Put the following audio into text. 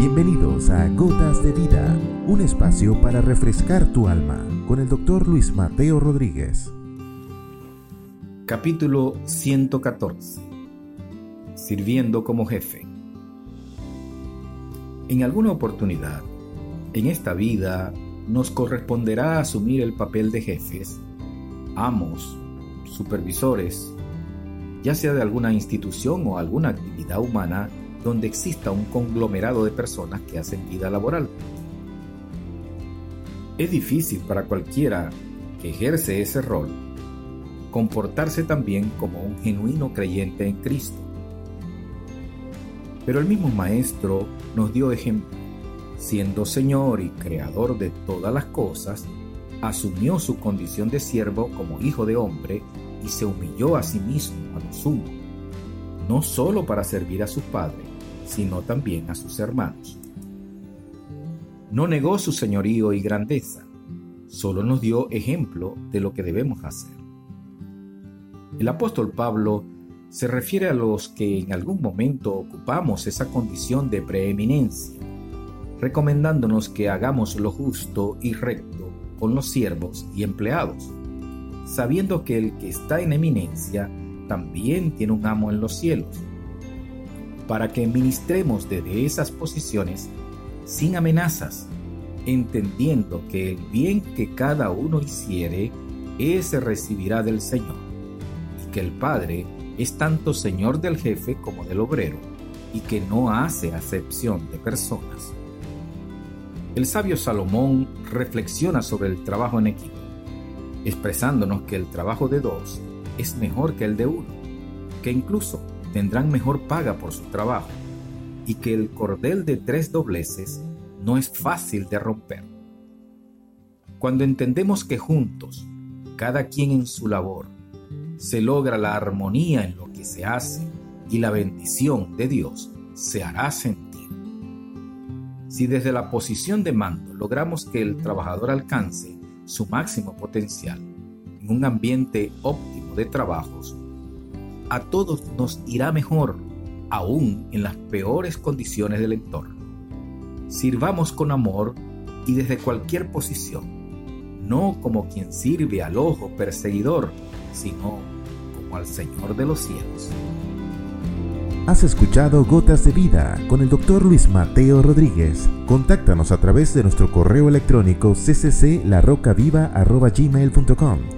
Bienvenidos a Gotas de Vida, un espacio para refrescar tu alma con el doctor Luis Mateo Rodríguez. Capítulo 114. Sirviendo como jefe. En alguna oportunidad, en esta vida, nos corresponderá asumir el papel de jefes, amos, supervisores, ya sea de alguna institución o alguna actividad humana donde exista un conglomerado de personas que hacen vida laboral. Es difícil para cualquiera que ejerce ese rol comportarse también como un genuino creyente en Cristo. Pero el mismo Maestro nos dio ejemplo. Siendo Señor y Creador de todas las cosas, asumió su condición de siervo como hijo de hombre y se humilló a sí mismo a lo sumo, no solo para servir a su Padre, sino también a sus hermanos. No negó su señorío y grandeza, solo nos dio ejemplo de lo que debemos hacer. El apóstol Pablo se refiere a los que en algún momento ocupamos esa condición de preeminencia, recomendándonos que hagamos lo justo y recto con los siervos y empleados, sabiendo que el que está en eminencia también tiene un amo en los cielos, para que ministremos desde esas posiciones sin amenazas, entendiendo que el bien que cada uno hiciere, ese recibirá del Señor, y que el Padre es tanto Señor del jefe como del obrero, y que no hace acepción de personas. El sabio Salomón reflexiona sobre el trabajo en equipo expresándonos que el trabajo de dos es mejor que el de uno, que incluso tendrán mejor paga por su trabajo y que el cordel de tres dobleces no es fácil de romper. Cuando entendemos que juntos, cada quien en su labor, se logra la armonía en lo que se hace y la bendición de Dios se hará sentir. Si desde la posición de mando logramos que el trabajador alcance su máximo potencial en un ambiente óptimo de trabajos, a todos nos irá mejor, aún en las peores condiciones del entorno. Sirvamos con amor y desde cualquier posición, no como quien sirve al ojo perseguidor, sino como al Señor de los cielos. Has escuchado Gotas de Vida con el doctor Luis Mateo Rodríguez. Contáctanos a través de nuestro correo electrónico ccclarocaviva.gmail.com